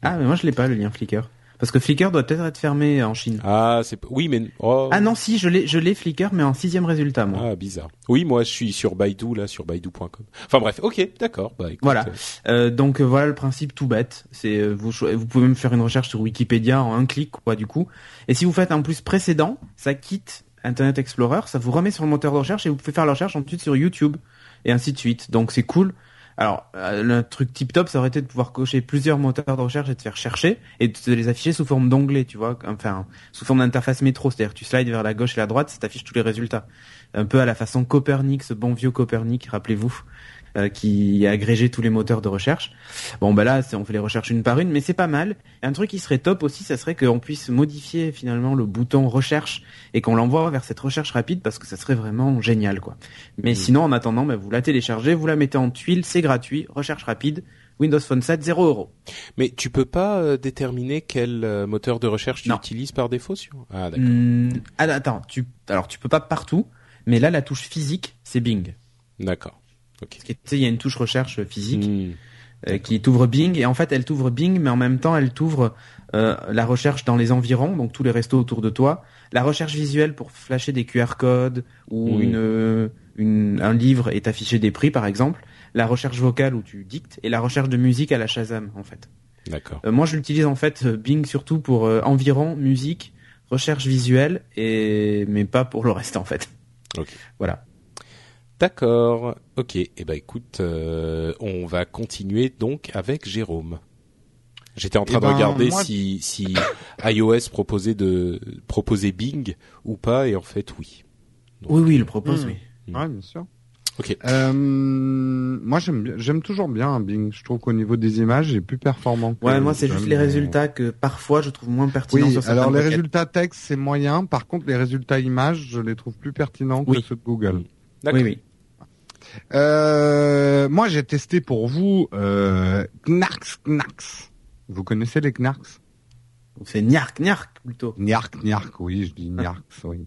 Ah, mais moi je l'ai pas le lien Flickr. Parce que Flickr doit peut-être être fermé en Chine. Ah, c'est oui, mais oh. ah non, si je l'ai, je l'ai Flickr, mais en sixième résultat, moi. Ah, bizarre. Oui, moi je suis sur Baidu là, sur Baidu.com. Enfin bref, ok, d'accord. Bah, voilà. Euh, donc euh, voilà le principe tout bête. C'est euh, vous, vous pouvez même faire une recherche sur Wikipédia en un clic, quoi, du coup. Et si vous faites un plus précédent, ça quitte Internet Explorer, ça vous remet sur le moteur de recherche et vous pouvez faire la recherche ensuite sur YouTube et ainsi de suite. Donc c'est cool. Alors, euh, le truc tip top, ça aurait été de pouvoir cocher plusieurs moteurs de recherche et de faire chercher et de les afficher sous forme d'onglet, tu vois, enfin, sous forme d'interface métro. C'est-à-dire, tu slides vers la gauche et la droite, ça t'affiche tous les résultats. Un peu à la façon Copernic, ce bon vieux Copernic, rappelez-vous. Euh, qui a agrégé tous les moteurs de recherche. Bon ben là, on fait les recherches une par une, mais c'est pas mal. Un truc qui serait top aussi, ça serait qu'on puisse modifier finalement le bouton recherche et qu'on l'envoie vers cette recherche rapide parce que ça serait vraiment génial quoi. Mais sinon, en attendant, ben, vous la téléchargez, vous la mettez en tuile, c'est gratuit, recherche rapide. Windows Phone 7, 0 euros. Mais tu peux pas euh, déterminer quel euh, moteur de recherche tu utilises par défaut sur Ah d'accord. Hmm, ah, attends, tu alors tu peux pas partout, mais là la touche physique c'est Bing. D'accord il y a une touche recherche physique hmm. euh, qui t'ouvre Bing et en fait elle t'ouvre Bing mais en même temps elle t'ouvre euh, la recherche dans les environs, donc tous les restos autour de toi, la recherche visuelle pour flasher des QR codes ou une, une, un livre et t'afficher des prix par exemple, la recherche vocale où tu dictes et la recherche de musique à la Shazam en fait. D'accord. Euh, moi je l'utilise en fait Bing surtout pour environ, musique, recherche visuelle et mais pas pour le reste en fait. Ok. Voilà. D'accord. Ok. Eh ben écoute, euh, on va continuer donc avec Jérôme. J'étais en train eh de ben, regarder si, si iOS proposait de proposer Bing ou pas, et en fait oui. oui, oui, il le propose, hmm. oui. Hmm. Ouais, bien sûr. Ok. Euh, moi, j'aime j'aime toujours bien Bing. Je trouve qu'au niveau des images, il est plus performant. Ouais, moi, c'est juste les résultats que parfois je trouve moins pertinents. Oui, alors les résultats texte, c'est moyen. Par contre, les résultats images, je les trouve plus pertinents que ceux de Google. D'accord. Oui, oui. Euh, moi, j'ai testé pour vous euh, Knarks Knarks. Vous connaissez les Knarks C'est Niark Niark plutôt. Niark Niark, oui, je dis Niarks, oui.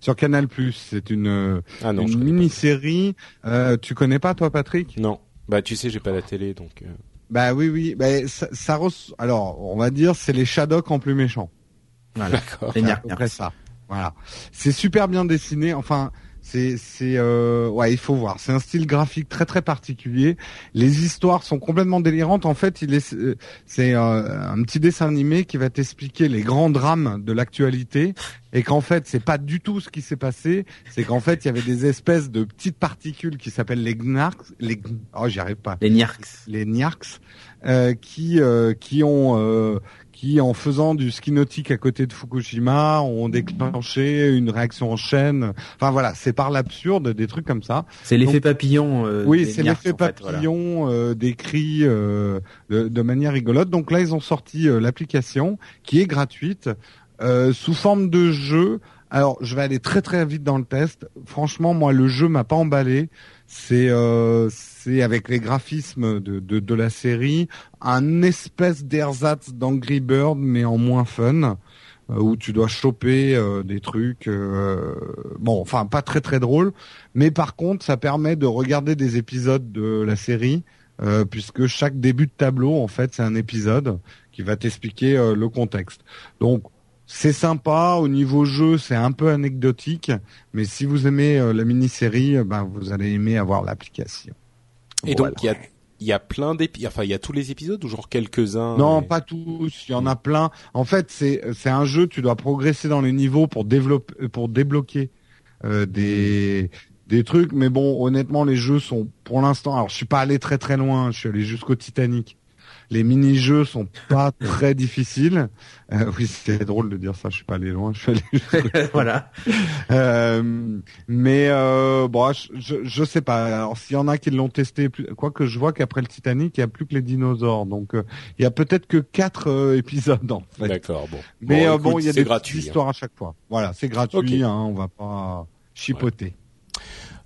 Sur Canal c'est une, ah une mini-série. Euh, tu connais pas toi, Patrick? Non. Bah, tu sais, j'ai pas la télé, donc. Euh. Bah oui, oui. Bah, ça, ça alors, on va dire, c'est les Shadok en plus méchants. Voilà. D'accord. C'est Après ça. Voilà. C'est super bien dessiné. Enfin, C'est, c'est, euh, ouais, il faut voir. C'est un style graphique très très particulier. Les histoires sont complètement délirantes. En fait, il est, euh, c'est euh, un petit dessin animé qui va t'expliquer les grands drames de l'actualité et qu'en fait, c'est pas du tout ce qui s'est passé. C'est qu'en fait, il y avait des espèces de petites particules qui s'appellent les gnarks, les, oh, j'y arrive pas. Les niarks. Les niarks, euh, qui, qui ont qui, en faisant du ski nautique à côté de Fukushima, ont déclenché une réaction en chaîne. Enfin voilà, c'est par l'absurde des trucs comme ça. C'est l'effet papillon. Euh, oui, c'est l'effet papillon euh, décrit euh, de, manière rigolote. Donc là, ils ont sorti l'application qui est gratuite sous forme de jeu. Alors, je vais aller très très vite dans le test. Franchement, moi, le jeu m'a pas emballé. C'est c'est avec les graphismes de, de, la série un espèce d'ersatz d'Angry Bird mais en moins fun euh, où tu dois choper euh, des trucs euh, bon enfin pas très très drôle mais par contre ça permet de regarder des épisodes de la série puisque chaque début de tableau en fait c'est un épisode qui va t'expliquer le contexte donc c'est sympa au niveau jeu, c'est un peu anecdotique, mais si vous aimez la mini-série, ben vous allez aimer avoir l'application. Et donc il y a il y a plein d'épisodes, enfin il y a tous les épisodes ou genre quelques-uns Non, pas tous, il y en a plein. En fait, c'est c'est un jeu, tu dois progresser dans les niveaux pour développer pour débloquer euh, des des trucs mais bon, honnêtement les jeux sont pour l'instant alors je suis pas allé très très loin, je suis allé jusqu'au Titanic les mini-jeux sont pas <laughs> très difficiles. Euh, oui, c'est drôle de dire ça. Je suis pas allé loin. Je suis allé. <laughs> voilà. Euh, mais euh, bon, je, je, sais pas. Alors s'il y en a qui l'ont testé, quoi que je vois qu'après le Titanic, il y a plus que les dinosaures. Donc euh, il y a peut-être que quatre euh, épisodes en fait. D'accord. Bon. Mais bon, il y a des gratuit, histoires hein. à chaque fois. Voilà, c'est gratuit. Hein, on va pas chipoter.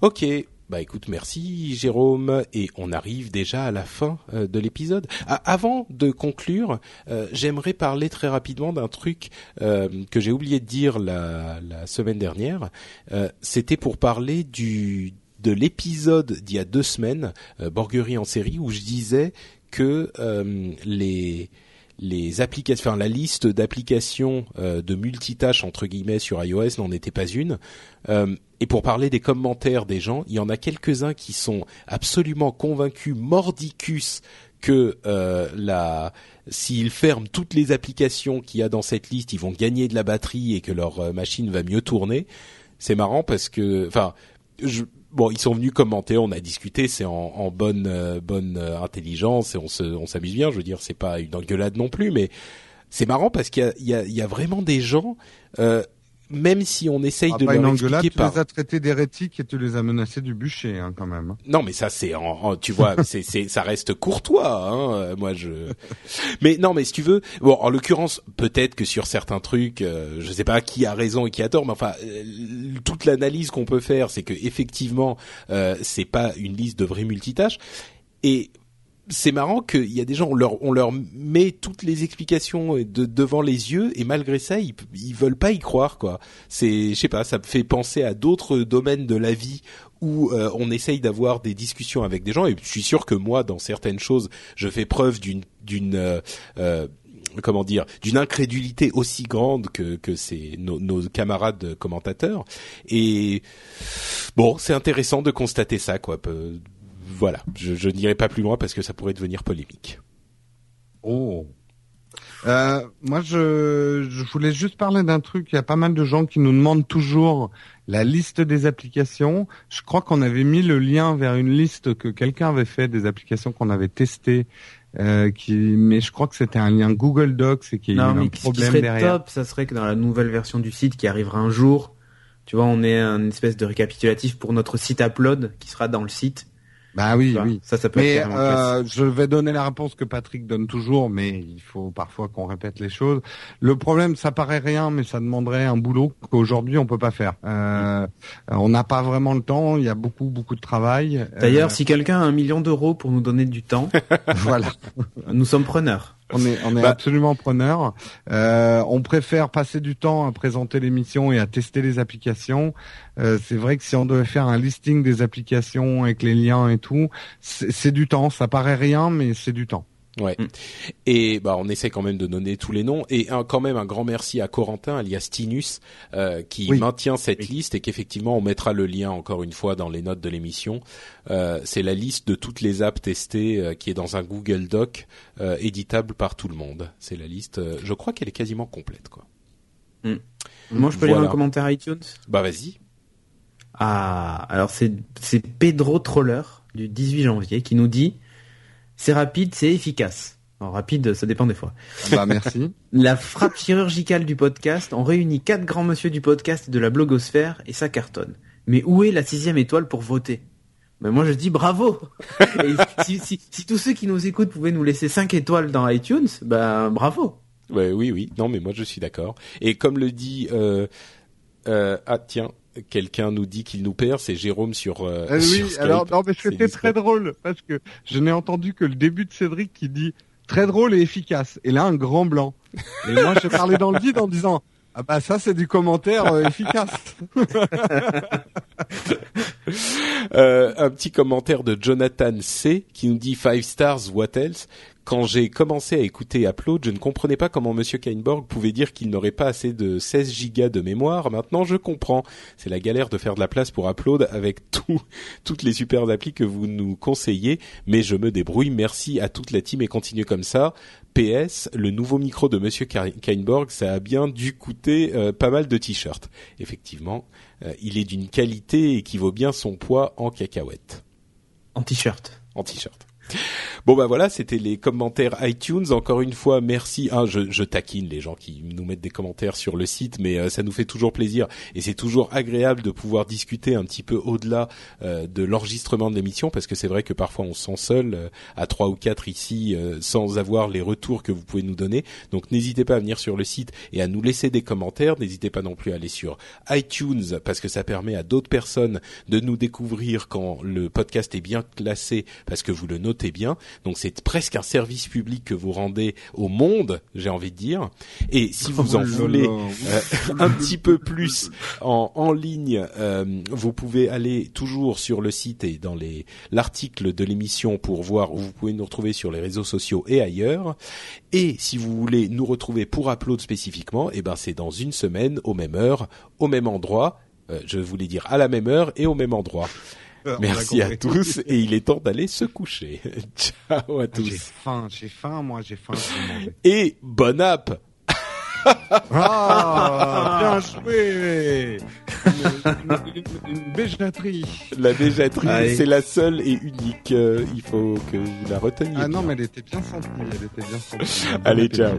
Ok. Bah écoute, merci Jérôme, et on arrive déjà à la fin euh, de l'épisode. Ah, avant de conclure, euh, j'aimerais parler très rapidement d'un truc euh, que j'ai oublié de dire la, la semaine dernière. C'était pour parler du de l'épisode d'il y a deux semaines, Borguerie en série, où je disais que les les applications, enfin la liste d'applications euh, de multitâches entre guillemets sur iOS n'en était pas une. Euh, et pour parler des commentaires des gens, il y en a quelques-uns qui sont absolument convaincus mordicus que euh, la s'ils ferment toutes les applications qu'il y a dans cette liste, ils vont gagner de la batterie et que leur euh, machine va mieux tourner. C'est marrant parce que, enfin, je, bon, ils sont venus commenter, on a discuté, c'est en, bonne euh, bonne euh, intelligence et on se on s'amuse bien. Je veux dire, c'est pas une engueulade non plus, mais c'est marrant parce qu'il y a, il y, a, vraiment des gens. Euh, même si on essaye ah, de leur une engueulade, tu les as traités d'hérétiques et tu les as menacés du bûcher, hein, quand même. Non, mais ça, c'est, en, tu vois, <laughs> c'est, c'est, ça reste courtois, hein. Euh, moi, je. Mais non, mais si tu veux, bon, en l'occurrence, peut-être que sur certains trucs, euh, je sais pas qui a raison et qui a tort, mais enfin, euh, toute l'analyse qu'on peut faire, c'est que effectivement, euh, c'est pas une liste de vrais multitâches. Et c'est marrant qu'il y a des gens, on leur, on leur met toutes les explications de, devant les yeux et malgré ça, ils, ils veulent pas y croire quoi. C'est, je sais pas, ça me fait penser à d'autres domaines de la vie où euh, on essaye d'avoir des discussions avec des gens et je suis sûr que moi, dans certaines choses, je fais preuve d'une, d'une euh, euh comment dire d'une incrédulité aussi grande que que c'est nos, nos, camarades commentateurs et bon c'est intéressant de constater ça quoi voilà, je, je n'irai pas plus loin parce que ça pourrait devenir polémique. Oh. Euh, moi, je, je voulais juste parler d'un truc. Il y a pas mal de gens qui nous demandent toujours la liste des applications. Je crois qu'on avait mis le lien vers une liste que quelqu'un avait fait des applications qu'on avait testées. Euh, qui, mais je crois que c'était un lien Google Docs et qu'il y a eu un problème ce qui serait derrière. top, ça serait que dans la nouvelle version du site qui arrivera un jour, tu vois, on ait un espèce de récapitulatif pour notre site upload qui sera dans le site bah oui, oui. Ça, ça peut mais euh, je vais donner la réponse que Patrick donne toujours, mais il faut parfois qu'on répète les choses. Le problème, ça paraît rien, mais ça demanderait un boulot qu'aujourd'hui on peut pas faire. Euh, on n'a pas vraiment le temps. Il y a beaucoup, beaucoup de travail. D'ailleurs, euh, si quelqu'un a un million d'euros pour nous donner du temps, <laughs> voilà, nous sommes preneurs. On est, on est bah. absolument preneur. Euh, on préfère passer du temps à présenter l'émission et à tester les applications. Euh, c'est vrai que si on devait faire un listing des applications avec les liens et tout, c'est du temps. Ça paraît rien, mais c'est du temps. Ouais. Mm. Et bah on essaie quand même de donner tous les noms et un, quand même un grand merci à Corentin alias Tinus euh, qui maintient cette liste et qu'effectivement on mettra le lien encore une fois dans les notes de l'émission. Euh, c'est la liste de toutes les apps testées euh, qui est dans un Google Doc euh, éditable par tout le monde. C'est la liste. Euh, je crois qu'elle est quasiment complète quoi. Mm. Moi je peux lire un commentaire iTunes? Bah vas-y. Ah alors c'est c'est Pedro Troller du 18 janvier qui nous dit c'est rapide, c'est efficace. Alors, rapide, ça dépend des fois. Bah merci. <laughs> la frappe chirurgicale du podcast, on réunit quatre grands monsieur du podcast et de la blogosphère et ça cartonne. Mais où est la sixième étoile pour voter? Ben moi je dis bravo. <laughs> et si, tous ceux qui nous écoutent pouvaient nous laisser cinq étoiles dans iTunes, ben bravo. Ouais, oui, oui. Non, mais moi je suis d'accord. Et comme le dit, euh, euh, ah tiens, quelqu'un nous dit qu'il nous perd, c'est Jérôme sur. Euh, euh oui, alors non, mais c'était très drôle parce que je n'ai entendu que le début de Cédric qui dit très drôle et efficace. Et là, un grand blanc. Et moi, je parlais dans le vide en disant. Ah bah ça c'est du commentaire euh, efficace. <laughs> euh, un petit commentaire de Jonathan C qui nous dit five stars what else? Quand j'ai commencé à écouter Upload, je ne comprenais pas comment Monsieur Kainborg pouvait dire qu'il n'aurait pas assez de 16 gigas de mémoire. Maintenant, je comprends. C'est la galère de faire de la place pour Upload avec <laughs> tout, toutes les super applis que vous nous conseillez. Mais je me débrouille. Merci à toute la team et continuez comme ça. PS, le nouveau micro de Monsieur Kainborg, ça a bien dû coûter euh, pas mal de t-shirts. Effectivement, euh, il est d'une qualité qui vaut bien son poids en cacahuètes. En t-shirt. En t-shirt. Bon bah voilà, c'était les commentaires iTunes. Encore une fois, merci. Ah, je, taquine les gens qui nous mettent des commentaires sur le site, mais euh, ça nous fait toujours plaisir et c'est toujours agréable de pouvoir discuter un petit peu au-delà euh, de l'enregistrement de l'émission parce que c'est vrai que parfois on se sent seul euh, à trois ou quatre ici sans avoir les retours que vous pouvez nous donner. Donc n'hésitez pas à venir sur le site et à nous laisser des commentaires. N'hésitez pas non plus à aller sur iTunes parce que ça permet à d'autres personnes de nous découvrir quand le podcast est bien classé parce que vous le notez bien. Donc c'est presque un service public que vous rendez au monde, j'ai envie de dire. Et si vous <laughs> en oh voulez euh, un petit peu plus en, en ligne, euh, vous pouvez aller toujours sur le site et dans les l'article de l'émission pour voir où vous pouvez nous retrouver sur les réseaux sociaux et ailleurs. Et si vous voulez nous retrouver pour Upload spécifiquement, eh ben c'est dans une semaine, au même heure, au même endroit. Euh, je voulais dire à la même heure et au même endroit. Merci à tous et il est temps d'aller se coucher. <laughs> Ciao à tous. J'ai faim, j'ai faim, moi j'ai faim. Et bonne app. ah, <laughs> bien joué une, une, béjaterie. La béjaterie, c'est la seule et unique. Euh, il faut que vous la reteniez. Ah non, mais elle était bien sentie. Elle était bien sentie. Allez, ciao.